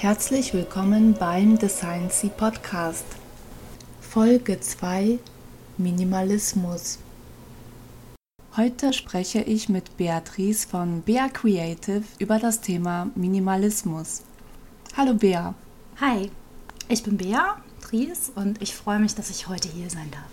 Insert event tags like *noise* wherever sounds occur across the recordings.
Herzlich willkommen beim Design C Podcast. Folge 2 Minimalismus. Heute spreche ich mit Beatrice von Bea Creative über das Thema Minimalismus. Hallo Bea. Hi, ich bin Bea Tries und ich freue mich, dass ich heute hier sein darf.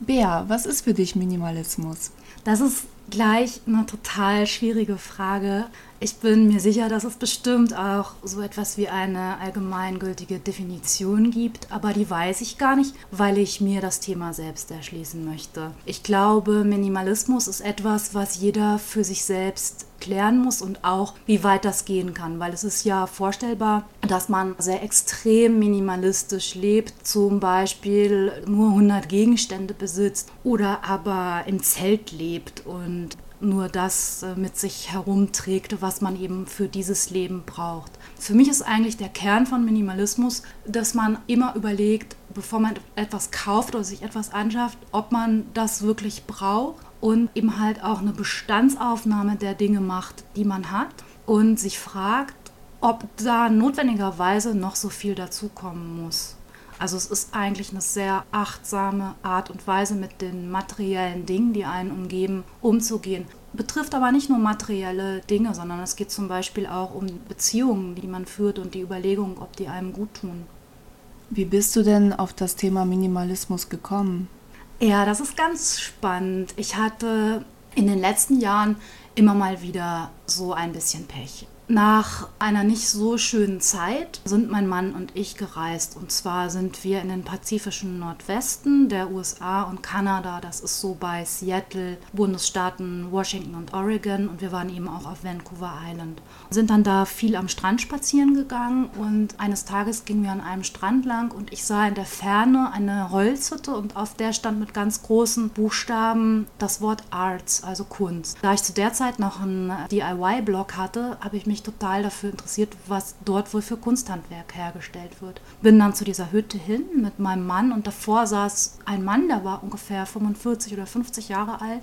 Bea, was ist für dich Minimalismus? Das ist gleich eine total schwierige Frage. Ich bin mir sicher, dass es bestimmt auch so etwas wie eine allgemeingültige Definition gibt, aber die weiß ich gar nicht, weil ich mir das Thema selbst erschließen möchte. Ich glaube, Minimalismus ist etwas, was jeder für sich selbst klären muss und auch, wie weit das gehen kann, weil es ist ja vorstellbar, dass man sehr extrem minimalistisch lebt, zum Beispiel nur 100 Gegenstände besitzt oder aber im Zelt lebt und nur das äh, mit sich herumträgt, was man eben für dieses Leben braucht. Für mich ist eigentlich der Kern von Minimalismus, dass man immer überlegt, bevor man etwas kauft oder sich etwas anschafft, ob man das wirklich braucht und eben halt auch eine Bestandsaufnahme der Dinge macht, die man hat und sich fragt, ob da notwendigerweise noch so viel dazukommen muss. Also es ist eigentlich eine sehr achtsame Art und Weise, mit den materiellen Dingen, die einen umgeben, umzugehen. Betrifft aber nicht nur materielle Dinge, sondern es geht zum Beispiel auch um Beziehungen, die man führt und die Überlegung, ob die einem gut tun. Wie bist du denn auf das Thema Minimalismus gekommen? Ja, das ist ganz spannend. Ich hatte in den letzten Jahren immer mal wieder so ein bisschen Pech. Nach einer nicht so schönen Zeit sind mein Mann und ich gereist. Und zwar sind wir in den pazifischen Nordwesten der USA und Kanada. Das ist so bei Seattle, Bundesstaaten Washington und Oregon. Und wir waren eben auch auf Vancouver Island. Sind dann da viel am Strand spazieren gegangen. Und eines Tages gingen wir an einem Strand lang und ich sah in der Ferne eine Holzhütte und auf der stand mit ganz großen Buchstaben das Wort Arts, also Kunst. Da ich zu der Zeit noch einen DIY-Blog hatte, habe ich mich mich total dafür interessiert, was dort wohl für Kunsthandwerk hergestellt wird. Bin dann zu dieser Hütte hin mit meinem Mann und davor saß ein Mann, der war ungefähr 45 oder 50 Jahre alt.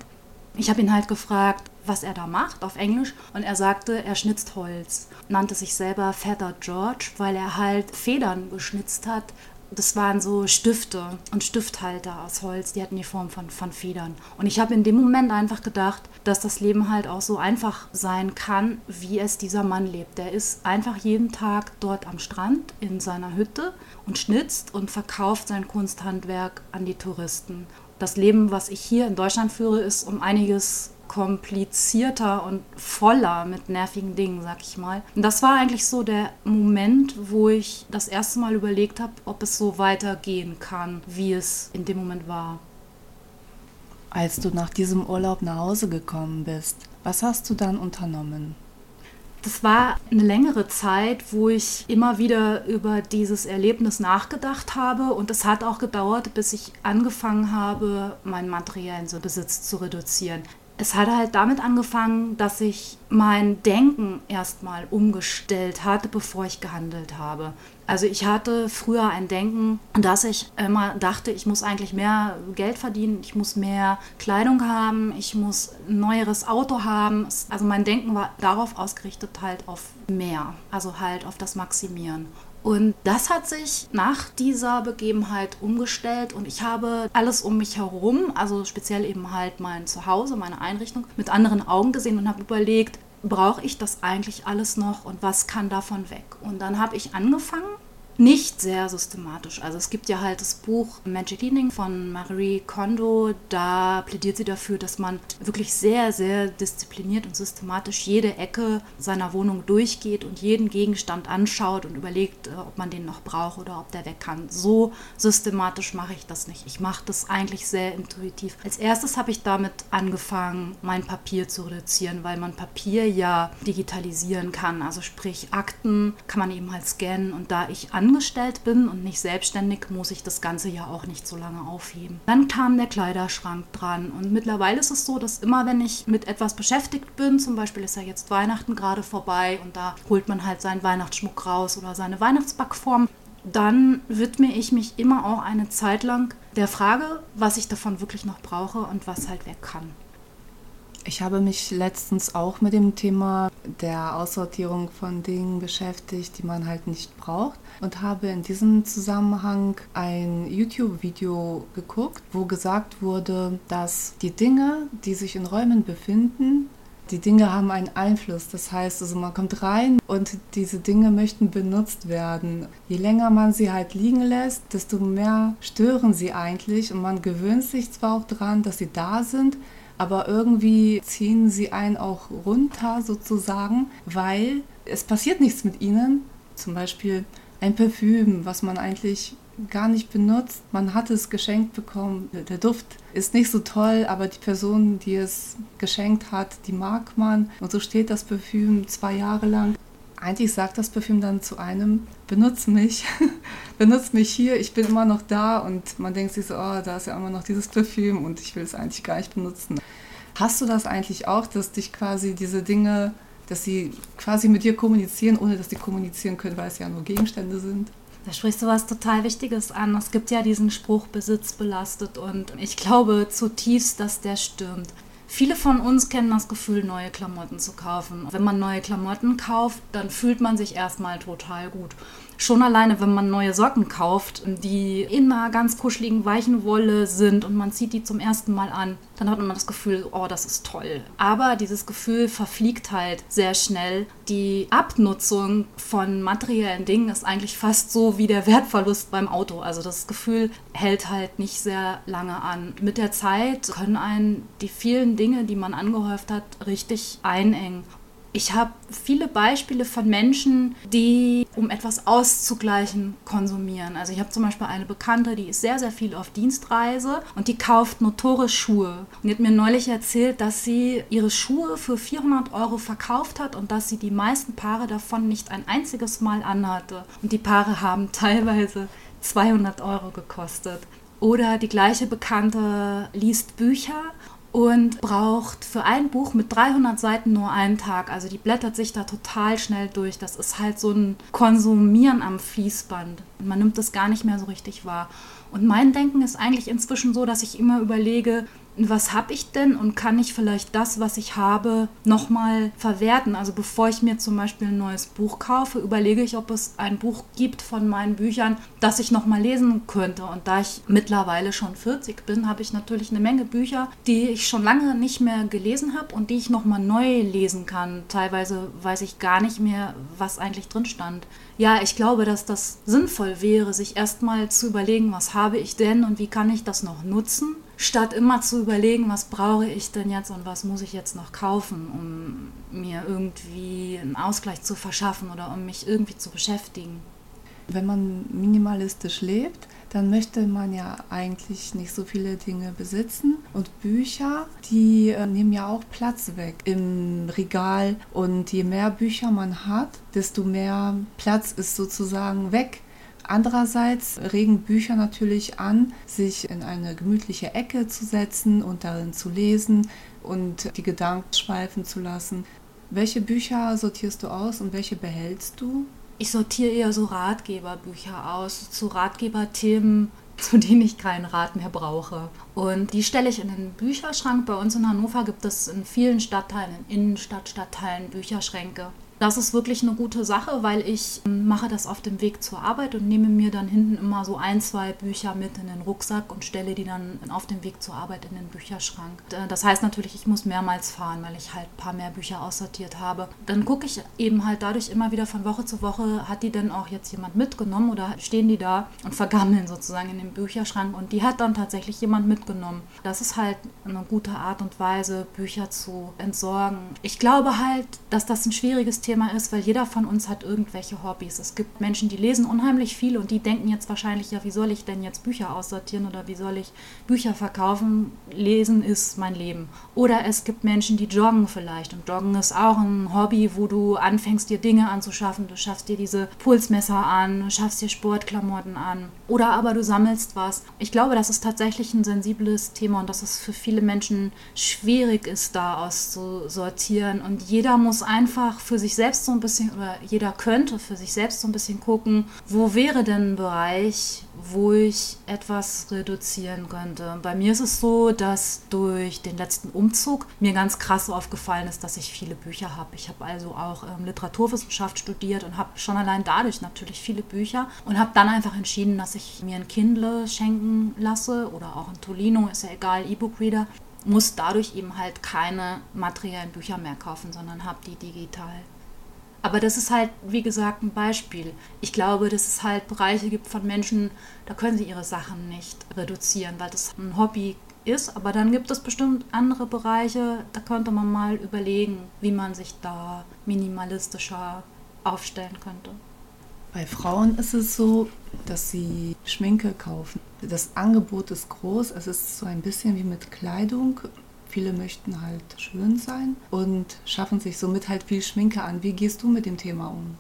Ich habe ihn halt gefragt, was er da macht auf Englisch und er sagte, er schnitzt Holz. Nannte sich selber Feather George, weil er halt Federn geschnitzt hat das waren so Stifte und Stifthalter aus Holz, die hatten die Form von, von Federn. Und ich habe in dem Moment einfach gedacht, dass das Leben halt auch so einfach sein kann, wie es dieser Mann lebt. Der ist einfach jeden Tag dort am Strand in seiner Hütte und schnitzt und verkauft sein Kunsthandwerk an die Touristen. Das Leben, was ich hier in Deutschland führe, ist um einiges komplizierter und voller mit nervigen Dingen, sag ich mal. Und das war eigentlich so der Moment, wo ich das erste Mal überlegt habe, ob es so weitergehen kann, wie es in dem Moment war. Als du nach diesem Urlaub nach Hause gekommen bist, was hast du dann unternommen? Das war eine längere Zeit, wo ich immer wieder über dieses Erlebnis nachgedacht habe und es hat auch gedauert, bis ich angefangen habe, meinen materiellen Besitz zu reduzieren es hat halt damit angefangen, dass ich mein Denken erstmal umgestellt hatte, bevor ich gehandelt habe. Also ich hatte früher ein Denken, dass ich immer dachte, ich muss eigentlich mehr Geld verdienen, ich muss mehr Kleidung haben, ich muss ein neueres Auto haben. Also mein Denken war darauf ausgerichtet halt auf mehr, also halt auf das Maximieren. Und das hat sich nach dieser Begebenheit umgestellt und ich habe alles um mich herum, also speziell eben halt mein Zuhause, meine Einrichtung, mit anderen Augen gesehen und habe überlegt, brauche ich das eigentlich alles noch und was kann davon weg? Und dann habe ich angefangen, nicht sehr systematisch. Also es gibt ja halt das Buch Magic Cleaning von Marie Kondo. Da plädiert sie dafür, dass man wirklich sehr, sehr diszipliniert und systematisch jede Ecke seiner Wohnung durchgeht und jeden Gegenstand anschaut und überlegt, äh, ob man den noch braucht oder ob der weg kann. So systematisch mache ich das nicht. Ich mache das eigentlich sehr intuitiv. Als erstes habe ich damit angefangen, mein Papier zu reduzieren, weil man Papier ja digitalisieren kann. Also sprich Akten kann man eben halt scannen und da ich an angestellt bin und nicht selbstständig, muss ich das Ganze ja auch nicht so lange aufheben. Dann kam der Kleiderschrank dran und mittlerweile ist es so, dass immer wenn ich mit etwas beschäftigt bin, zum Beispiel ist ja jetzt Weihnachten gerade vorbei und da holt man halt seinen Weihnachtsschmuck raus oder seine Weihnachtsbackform, dann widme ich mich immer auch eine Zeit lang der Frage, was ich davon wirklich noch brauche und was halt weg kann. Ich habe mich letztens auch mit dem Thema der Aussortierung von Dingen beschäftigt, die man halt nicht braucht und habe in diesem Zusammenhang ein YouTube-Video geguckt, wo gesagt wurde, dass die Dinge, die sich in Räumen befinden, die Dinge haben einen Einfluss. Das heißt, also man kommt rein und diese Dinge möchten benutzt werden. Je länger man sie halt liegen lässt, desto mehr stören sie eigentlich und man gewöhnt sich zwar auch daran, dass sie da sind, aber irgendwie ziehen sie einen auch runter sozusagen, weil es passiert nichts mit ihnen. Zum Beispiel ein Parfüm, was man eigentlich gar nicht benutzt. Man hat es geschenkt bekommen. Der Duft ist nicht so toll, aber die Person, die es geschenkt hat, die mag man. Und so steht das Parfüm zwei Jahre lang. Eigentlich sagt das Parfüm dann zu einem, benutz mich, *laughs* benutz mich hier, ich bin immer noch da und man denkt sich so, oh, da ist ja immer noch dieses Parfüm und ich will es eigentlich gar nicht benutzen. Hast du das eigentlich auch, dass dich quasi diese Dinge, dass sie quasi mit dir kommunizieren, ohne dass sie kommunizieren können, weil es ja nur Gegenstände sind? Da sprichst du was total Wichtiges an. Es gibt ja diesen Spruch Besitz belastet und ich glaube zutiefst, dass der stimmt. Viele von uns kennen das Gefühl, neue Klamotten zu kaufen. Wenn man neue Klamotten kauft, dann fühlt man sich erstmal total gut. Schon alleine, wenn man neue Socken kauft, die in einer ganz kuscheligen, weichen Wolle sind und man zieht die zum ersten Mal an, dann hat man das Gefühl, oh, das ist toll. Aber dieses Gefühl verfliegt halt sehr schnell. Die Abnutzung von materiellen Dingen ist eigentlich fast so wie der Wertverlust beim Auto. Also das Gefühl hält halt nicht sehr lange an. Mit der Zeit können einen die vielen Dinge, die man angehäuft hat, richtig einengen. Ich habe viele Beispiele von Menschen, die, um etwas auszugleichen, konsumieren. Also ich habe zum Beispiel eine Bekannte, die ist sehr, sehr viel auf Dienstreise und die kauft notorisch Schuhe. Und die hat mir neulich erzählt, dass sie ihre Schuhe für 400 Euro verkauft hat und dass sie die meisten Paare davon nicht ein einziges Mal anhatte. Und die Paare haben *laughs* teilweise 200 Euro gekostet. Oder die gleiche Bekannte liest Bücher und braucht für ein Buch mit 300 Seiten nur einen Tag. Also die blättert sich da total schnell durch. Das ist halt so ein Konsumieren am Fließband. Man nimmt das gar nicht mehr so richtig wahr. Und mein Denken ist eigentlich inzwischen so, dass ich immer überlege, was habe ich denn und kann ich vielleicht das, was ich habe, nochmal verwerten? Also bevor ich mir zum Beispiel ein neues Buch kaufe, überlege ich, ob es ein Buch gibt von meinen Büchern, das ich nochmal lesen könnte. Und da ich mittlerweile schon 40 bin, habe ich natürlich eine Menge Bücher, die ich schon lange nicht mehr gelesen habe und die ich nochmal neu lesen kann. Teilweise weiß ich gar nicht mehr, was eigentlich drin stand. Ja, ich glaube, dass das sinnvoll wäre, sich erstmal zu überlegen, was habe ich denn und wie kann ich das noch nutzen statt immer zu überlegen, was brauche ich denn jetzt und was muss ich jetzt noch kaufen, um mir irgendwie einen Ausgleich zu verschaffen oder um mich irgendwie zu beschäftigen. Wenn man minimalistisch lebt, dann möchte man ja eigentlich nicht so viele Dinge besitzen. Und Bücher, die äh, nehmen ja auch Platz weg im Regal. Und je mehr Bücher man hat, desto mehr Platz ist sozusagen weg Andererseits regen Bücher natürlich an, sich in eine gemütliche Ecke zu setzen und darin zu lesen und die Gedanken schweifen zu lassen. Welche Bücher sortierst du aus und welche behältst du? Ich sortiere eher so Ratgeberbücher aus, zu Ratgeberthemen, *laughs* zu denen ich keinen Rat mehr brauche. Und die stelle ich in den Bücherschrank. Bei uns in Hannover gibt es in vielen Stadtteilen, in Innenstadtstadtteilen Bücherschränke. Das ist wirklich eine gute Sache, weil ich ähm, mache das auf dem Weg zur Arbeit und nehme mir dann hinten immer so ein, zwei Bücher mit in den Rucksack und stelle die dann auf dem Weg zur Arbeit in den Bücherschrank. Äh, das heißt natürlich, ich muss mehrmals fahren, weil ich halt ein paar mehr Bücher aussortiert habe. Dann gucke ich eben halt dadurch immer wieder von Woche zu Woche, hat die denn auch jetzt jemand mitgenommen oder stehen die da und vergammeln sozusagen in dem Bücherschrank und die hat dann tatsächlich jemand mitgenommen. Das ist halt eine gute Art und Weise, Bücher zu entsorgen. Ich glaube halt, dass das ein schwieriges Thema Thema ist, weil jeder von uns hat irgendwelche Hobbys. Es gibt Menschen, die lesen unheimlich viel und die denken jetzt wahrscheinlich, ja, wie soll ich denn jetzt Bücher aussortieren oder wie soll ich Bücher verkaufen? Lesen ist mein Leben. Oder es gibt Menschen, die joggen vielleicht und joggen ist auch ein Hobby, wo du anfängst, dir Dinge anzuschaffen. Du schaffst dir diese Pulsmesser an, du schaffst dir Sportklamotten an. Oder aber du sammelst was. Ich glaube, das ist tatsächlich ein sensibles Thema und dass es für viele Menschen schwierig ist, da auszusortieren. Und jeder muss einfach für sich selbst so ein bisschen, oder jeder könnte für sich selbst so ein bisschen gucken, wo wäre denn ein Bereich, wo ich etwas reduzieren könnte. Bei mir ist es so, dass durch den letzten Umzug mir ganz krass aufgefallen ist, dass ich viele Bücher habe. Ich habe also auch ähm, Literaturwissenschaft studiert und habe schon allein dadurch natürlich viele Bücher und habe dann einfach entschieden, dass ich mir ein Kindle schenken lasse oder auch ein Tolino, ist ja egal, E-Book-Reader muss dadurch eben halt keine materiellen Bücher mehr kaufen, sondern habe die digital. Aber das ist halt, wie gesagt, ein Beispiel. Ich glaube, dass es halt Bereiche gibt von Menschen, da können sie ihre Sachen nicht reduzieren, weil das ein Hobby ist. Aber dann gibt es bestimmt andere Bereiche, da könnte man mal überlegen, wie man sich da minimalistischer aufstellen könnte. Bei Frauen ist es so, dass sie Schminke kaufen. Das Angebot ist groß. Es ist so ein bisschen wie mit Kleidung. Viele möchten halt schön sein und schaffen sich somit halt viel Schminke an. Wie gehst du mit dem Thema um?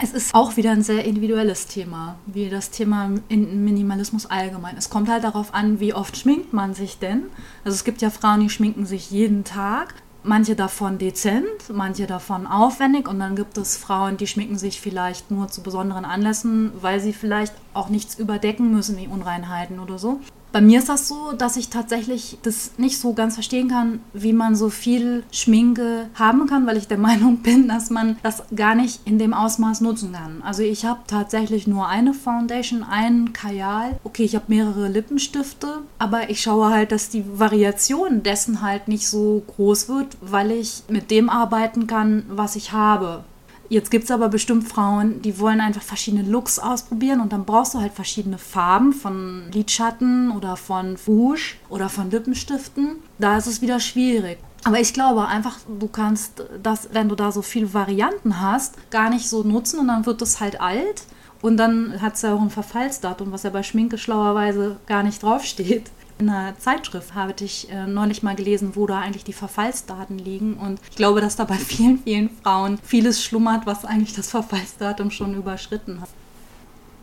Es ist auch wieder ein sehr individuelles Thema, wie das Thema Minimalismus allgemein. Es kommt halt darauf an, wie oft schminkt man sich denn. Also es gibt ja Frauen, die schminken sich jeden Tag. Manche davon dezent, manche davon aufwendig und dann gibt es Frauen, die schminken sich vielleicht nur zu besonderen Anlässen, weil sie vielleicht auch nichts überdecken müssen wie Unreinheiten oder so. Bei mir ist das so, dass ich tatsächlich das nicht so ganz verstehen kann, wie man so viel Schminke haben kann, weil ich der *laughs* Meinung bin, dass man das gar nicht in dem Ausmaß nutzen kann. Also ich habe tatsächlich nur eine Foundation, einen Kajal. Okay, ich habe mehrere Lippenstifte, aber ich schaue halt, dass die Variation dessen halt nicht so groß wird, weil ich mit dem arbeiten kann, was ich habe. Jetzt gibt es aber bestimmt Frauen, die wollen einfach verschiedene Looks ausprobieren und dann brauchst du halt verschiedene Farben von Lidschatten oder von Rouge oder von Lippenstiften. Da ist es wieder schwierig. Aber ich glaube einfach, du kannst das, wenn du da so viele Varianten hast, gar nicht so nutzen und dann wird es halt alt. Und dann hat es ja auch ein Verfallsdatum, was ja bei Schminke schlauerweise gar nicht draufsteht. In einer Zeitschrift habe ich äh, neulich mal gelesen, wo da eigentlich die Verfallsdaten liegen. Und ich glaube, dass da bei vielen, vielen Frauen vieles schlummert, was eigentlich das Verfallsdatum schon überschritten hat.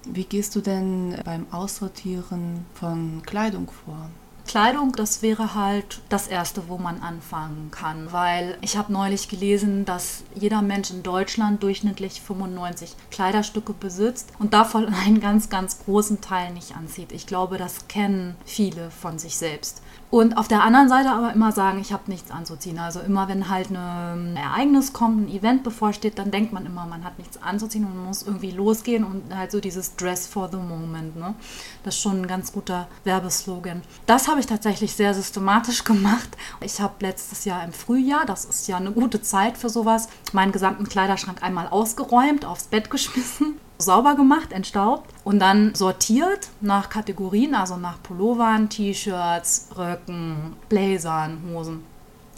Wie gehst du denn beim Aussortieren von Kleidung vor? Kleidung, das wäre halt das Erste, wo man anfangen kann, weil ich habe neulich gelesen, dass jeder Mensch in Deutschland durchschnittlich 95 Kleiderstücke besitzt und davon *laughs* einen ganz, ganz großen Teil nicht anzieht. Ich glaube, das kennen viele von sich selbst. Und auf der anderen Seite aber immer sagen, ich habe nichts anzuziehen. Also immer, wenn halt ein Ereignis kommt, ein Event bevorsteht, dann denkt man immer, man hat nichts anzuziehen und man muss irgendwie losgehen und halt so dieses Dress for the Moment. Ne? Das ist schon ein ganz guter Werbeslogan. Das habe ich tatsächlich sehr systematisch gemacht. Ich habe letztes Jahr im Frühjahr, das ist ja eine gute Zeit für sowas, meinen gesamten Kleiderschrank einmal ausgeräumt, aufs Bett geschmissen *laughs* sauber gemacht, entstaubt und dann sortiert nach Kategorien, also nach Pullovern, T-Shirts, Röcken, Blazern, Hosen.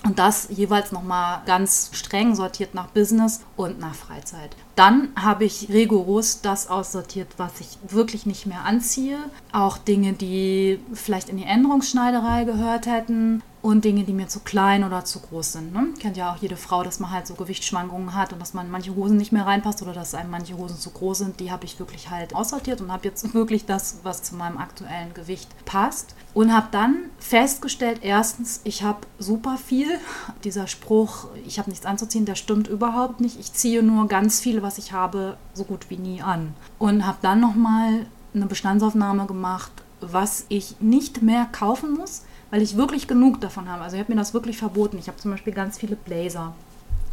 Und das jeweils nochmal ganz streng sortiert nach Business und nach Freizeit. Dann habe ich rigoros das aussortiert, was ich wirklich nicht mehr anziehe. Auch Dinge, die vielleicht in die Änderungsschneiderei gehört hätten und Dinge, die mir zu klein oder zu groß sind. Ne? Kennt ja auch jede Frau, dass man halt so Gewichtsschwankungen hat und dass man manche Hosen nicht mehr reinpasst oder dass einem manche Hosen zu groß sind. Die habe ich wirklich halt aussortiert und habe jetzt *laughs* wirklich das, was zu meinem aktuellen Gewicht passt. Und habe dann festgestellt, erstens, ich habe super viel. *laughs* Dieser Spruch, ich habe nichts anzuziehen, der stimmt überhaupt nicht. Ich ziehe nur ganz viel, was ich habe, so gut wie nie an. Und habe dann nochmal eine Bestandsaufnahme gemacht, was ich nicht mehr kaufen muss, weil ich wirklich genug davon habe. Also ich habe mir das wirklich verboten. Ich habe zum Beispiel ganz viele Blazer.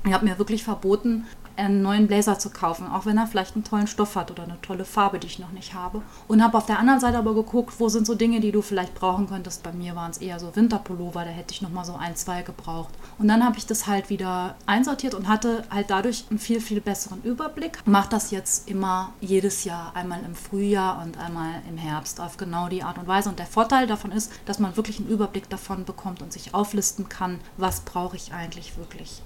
Ich habe mir wirklich verboten, einen neuen Blazer zu kaufen, auch wenn er vielleicht einen tollen Stoff hat oder eine tolle Farbe, die ich noch nicht habe. Und habe auf der anderen Seite aber geguckt, wo sind so Dinge, die du vielleicht brauchen könntest. Bei mir waren es eher so Winterpullover, da hätte ich noch mal so ein, zwei gebraucht. Und dann habe ich das halt wieder einsortiert und hatte halt dadurch einen viel, viel besseren Überblick. Mache das jetzt immer jedes Jahr, einmal im Frühjahr und einmal im Herbst auf genau die Art und Weise. Und der Vorteil davon ist, dass man wirklich einen Überblick davon bekommt und sich auflisten kann, was brauche ich eigentlich wirklich.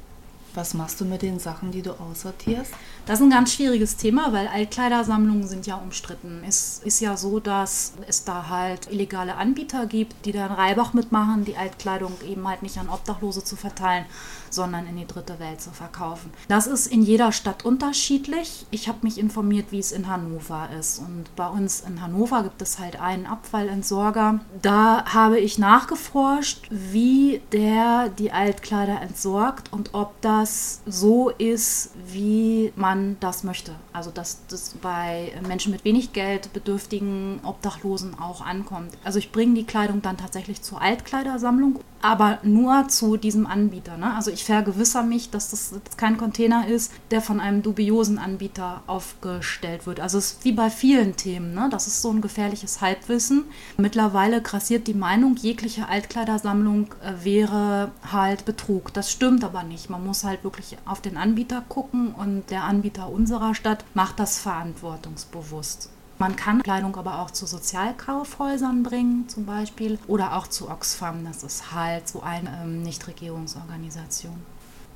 Was machst du mit den Sachen, die du aussortierst? Das ist ein ganz schwieriges Thema, weil Altkleidersammlungen sind ja umstritten. Es ist ja so, dass es da halt illegale Anbieter gibt, die dann Reibach mitmachen, die Altkleidung eben halt nicht an Obdachlose zu verteilen, sondern in die dritte Welt zu verkaufen. Das ist in jeder Stadt unterschiedlich. Ich habe mich informiert, wie es in Hannover ist. Und bei uns in Hannover gibt es halt einen Abfallentsorger. Da habe ich nachgeforscht, wie der die Altkleider entsorgt und ob das das so ist, wie man das möchte. Also dass das bei Menschen mit wenig Geld, Bedürftigen, Obdachlosen auch ankommt. Also ich bringe die Kleidung dann tatsächlich zur Altkleidersammlung, aber nur zu diesem Anbieter. Ne? Also ich vergewissere mich, dass das kein Container ist, der von einem dubiosen Anbieter aufgestellt wird. Also es ist wie bei vielen Themen. Ne? Das ist so ein gefährliches Halbwissen. Mittlerweile grassiert die Meinung, jegliche Altkleidersammlung äh, wäre halt Betrug. Das stimmt aber nicht. Man muss halt wirklich auf den Anbieter gucken und der Anbieter unserer Stadt macht das verantwortungsbewusst. Man kann Kleidung aber auch zu Sozialkaufhäusern bringen, zum Beispiel, oder auch zu Oxfam. Das ist halt so eine ähm, Nichtregierungsorganisation.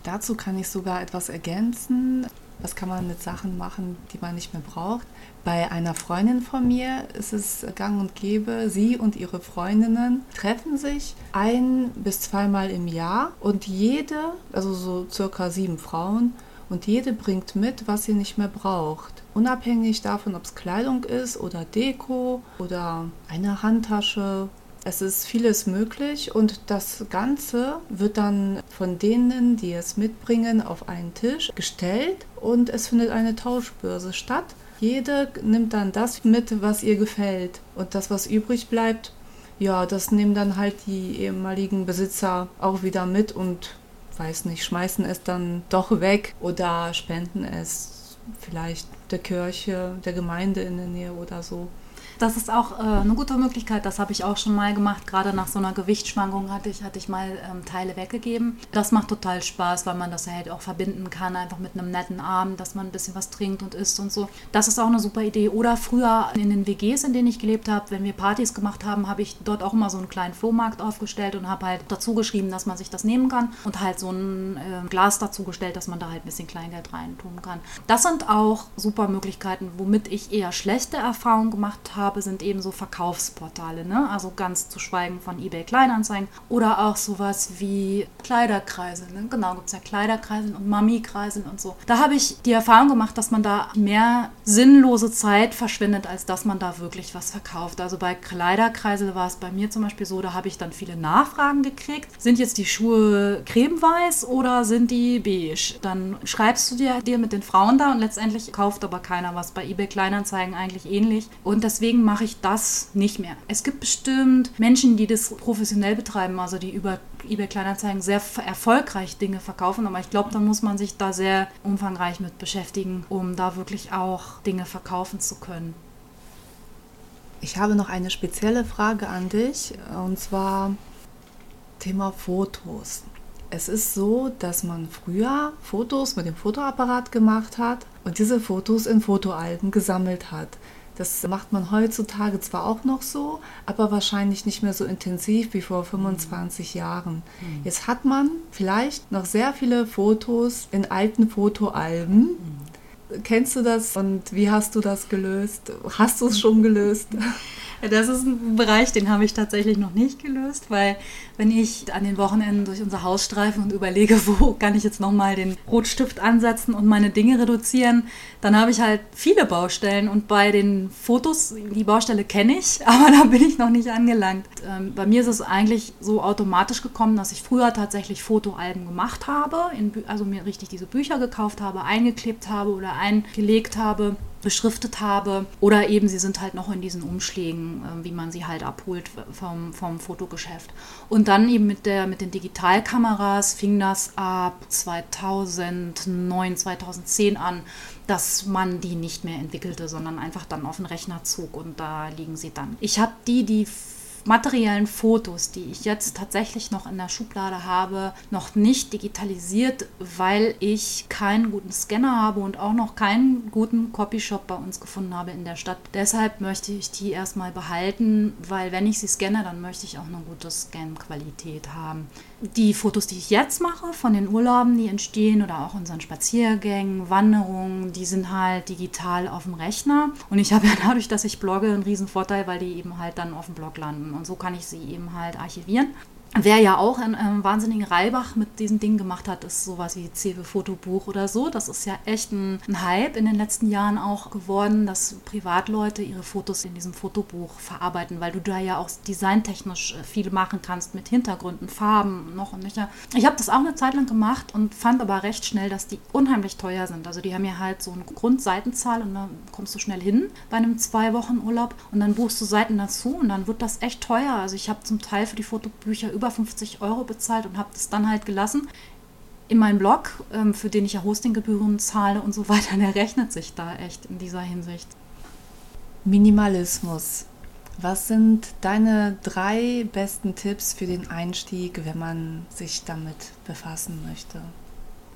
Dazu kann ich sogar etwas ergänzen. Was kann man mit Sachen machen, die man nicht mehr braucht? Bei einer Freundin von mir ist es gang und gäbe, sie und ihre Freundinnen treffen sich ein bis zweimal im Jahr und jede, also so circa sieben Frauen, und jede bringt mit, was sie nicht mehr braucht. Unabhängig davon, ob es Kleidung ist oder Deko oder eine Handtasche es ist vieles möglich und das Ganze wird dann von denen, die es mitbringen, auf einen Tisch gestellt und es findet eine Tauschbörse statt. Jede nimmt dann das mit, was ihr gefällt und das, was übrig bleibt, ja, das nehmen dann halt die ehemaligen Besitzer auch wieder mit und weiß nicht, schmeißen es dann doch weg oder spenden es vielleicht der Kirche, der Gemeinde in der Nähe oder so das ist auch äh, eine gute Möglichkeit. Das habe ich auch schon mal gemacht. Gerade nach so einer Gewichtsschwankung hatte ich, hatte ich mal ähm, Teile weggegeben. Das macht total Spaß, weil man das halt auch verbinden kann, einfach mit einem netten Abend, dass man ein bisschen was trinkt und isst und so. Das ist auch eine super Idee. Oder früher in den WGs, in denen ich gelebt habe, wenn wir Partys gemacht haben, habe ich dort auch immer so einen kleinen Flohmarkt aufgestellt und habe halt dazu geschrieben, dass man sich das nehmen kann und halt so ein äh, Glas dazu gestellt, dass man da halt ein bisschen Kleingeld reintun kann. Das sind auch super Möglichkeiten, womit ich eher schlechte Erfahrungen gemacht habe habe, sind eben so Verkaufsportale. Ne? Also ganz zu schweigen von eBay Kleinanzeigen oder auch sowas wie Kleiderkreisel. Ne? Genau, gibt es ja Kleiderkreisel und Mami-Kreisel und so. Da habe ich die Erfahrung gemacht, dass man da mehr sinnlose Zeit verschwendet, als dass man da wirklich was verkauft. Also bei Kleiderkreisel war es bei mir zum Beispiel so, da habe ich dann viele Nachfragen gekriegt. Sind jetzt die Schuhe cremeweiß oder sind die beige? Dann schreibst du dir, dir mit den Frauen da und letztendlich kauft aber keiner was. Bei eBay Kleinanzeigen eigentlich ähnlich. Und deswegen mache ich das nicht mehr. Es gibt bestimmt Menschen, die das professionell betreiben, also die über eBay Kleinanzeigen sehr erfolgreich Dinge verkaufen, aber ich glaube, da muss man sich da sehr umfangreich mit beschäftigen, um da wirklich auch Dinge verkaufen zu können. Ich habe noch eine spezielle Frage an dich und zwar Thema Fotos. Es ist so, dass man früher Fotos mit dem Fotoapparat gemacht hat und diese Fotos in Fotoalben gesammelt hat. Das macht man heutzutage zwar auch noch so, aber wahrscheinlich nicht mehr so intensiv wie vor 25 mhm. Jahren. Mhm. Jetzt hat man vielleicht noch sehr viele Fotos in alten Fotoalben. Mhm. Kennst du das und wie hast du das gelöst? Hast du es schon gelöst? *laughs* Das ist ein Bereich, den habe ich tatsächlich noch nicht gelöst, weil wenn ich an den Wochenenden durch unser Haus streife und überlege, *laughs* wo kann ich jetzt nochmal den Rotstift ansetzen und meine Dinge reduzieren, dann habe ich halt viele Baustellen und bei den Fotos, die Baustelle kenne ich, *laughs* aber da bin ich noch nicht angelangt. Ähm, bei mir ist es eigentlich so automatisch gekommen, dass ich früher tatsächlich Fotoalben gemacht habe, also mir richtig diese Bücher gekauft habe, eingeklebt habe oder eingelegt habe beschriftet habe. Oder eben sie sind halt noch in diesen Umschlägen, äh, wie man sie halt abholt vom, vom Fotogeschäft. Und dann eben mit, der, mit den Digitalkameras fing das ab 2009, 2010 an, dass man die nicht mehr entwickelte, sondern einfach dann auf den Rechner zog und da liegen sie dann. Ich habe die, die materiellen Fotos, die ich jetzt tatsächlich noch in der Schublade habe, noch nicht digitalisiert, weil ich keinen guten Scanner habe und auch noch keinen guten Copyshop bei uns gefunden habe in der Stadt. Deshalb möchte ich die erstmal behalten, weil wenn ich sie scanne, dann möchte ich auch eine gute Scan-Qualität haben die Fotos, die ich jetzt mache von den Urlauben, die entstehen oder auch unseren Spaziergängen, Wanderungen, die sind halt digital auf dem Rechner. Und ich habe *laughs* ja dadurch, dass ich blogge, einen riesen Vorteil, weil die eben halt dann auf dem Blog landen. Und so kann ich sie eben halt archivieren. Wer ja auch einen, einen wahnsinnigen Reibach mit diesen Dingen gemacht hat, ist sowas wie Cewe Fotobuch oder so. Das ist ja echt ein, ein, Hype in den letzten Jahren auch geworden, dass Privatleute ihre Fotos in diesem Fotobuch verarbeiten, weil du da ja auch designtechnisch äh, viel machen kannst mit Hintergründen, Farben noch und nöcher. Ich habe das auch eine Zeit lang gemacht und fand aber recht schnell, dass die unheimlich teuer sind. Also die haben ja halt so eine Grundseitenzahl und dann kommst du schnell hin bei einem zwei Wochen Urlaub und dann buchst du Seiten dazu und dann wird das echt teuer. Also ich habe zum Teil für die Fotobücher über über 50 Euro bezahlt und habe das dann halt gelassen. In meinem Blog, ähm, für den ich ja Hostinggebühren zahle und so *laughs* weiter, der rechnet sich da echt in dieser Hinsicht. Minimalismus. Was sind deine drei besten Tipps für den Einstieg, wenn man sich damit befassen möchte?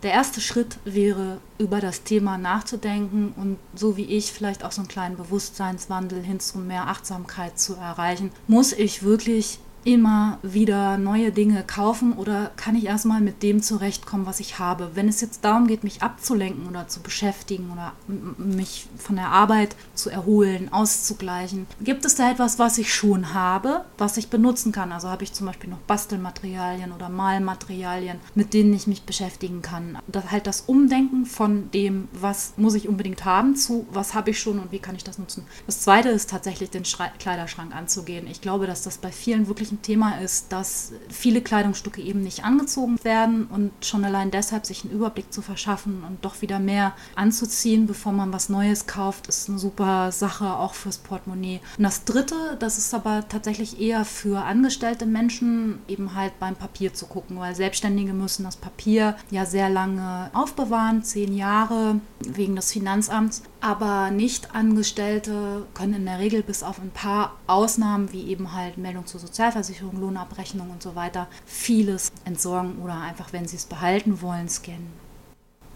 Der erste Schritt wäre, über das Thema nachzudenken und so wie ich vielleicht auch so einen kleinen Bewusstseinswandel hin zu mehr Achtsamkeit zu erreichen. Muss ich wirklich immer wieder neue Dinge kaufen oder kann ich erstmal mit dem zurechtkommen, was ich habe? Wenn es jetzt darum geht, mich abzulenken oder zu beschäftigen oder mich von der Arbeit zu erholen, auszugleichen, gibt es da etwas, was ich schon habe, was ich benutzen kann? Also habe ich zum Beispiel noch Bastelmaterialien oder Malmaterialien, mit denen ich mich beschäftigen kann. Das halt das Umdenken von dem, was muss ich unbedingt haben, zu was habe ich schon und wie kann ich das nutzen. Das zweite ist tatsächlich den Schrei Kleiderschrank anzugehen. Ich glaube, dass das bei vielen wirklich ein Thema ist, dass viele Kleidungsstücke eben nicht angezogen werden und schon allein deshalb sich einen Überblick zu verschaffen und doch wieder mehr anzuziehen, bevor man was Neues kauft, ist eine super Sache auch fürs Portemonnaie. Und das Dritte, das ist aber tatsächlich eher für angestellte Menschen, eben halt beim Papier zu gucken, weil Selbstständige müssen das Papier ja sehr lange aufbewahren, zehn Jahre wegen des Finanzamts. Aber Nicht-Angestellte können in der Regel bis auf ein paar Ausnahmen, wie eben halt Meldung zur Sozialversicherung, Lohnabrechnung und so weiter, vieles entsorgen oder einfach, wenn sie es behalten wollen, scannen.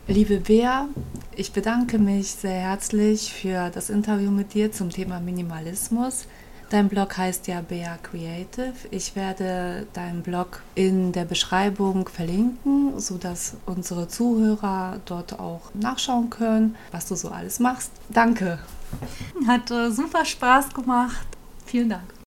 Liebe Bea, ich bedanke mich sehr herzlich für das Interview mit dir zum Thema Minimalismus. Dein Blog heißt ja Bea Creative. Ich werde deinen Blog in der Beschreibung verlinken, sodass unsere Zuhörer dort auch nachschauen können, was du so alles machst. Danke. Hat äh, super Spaß gemacht. Vielen Dank.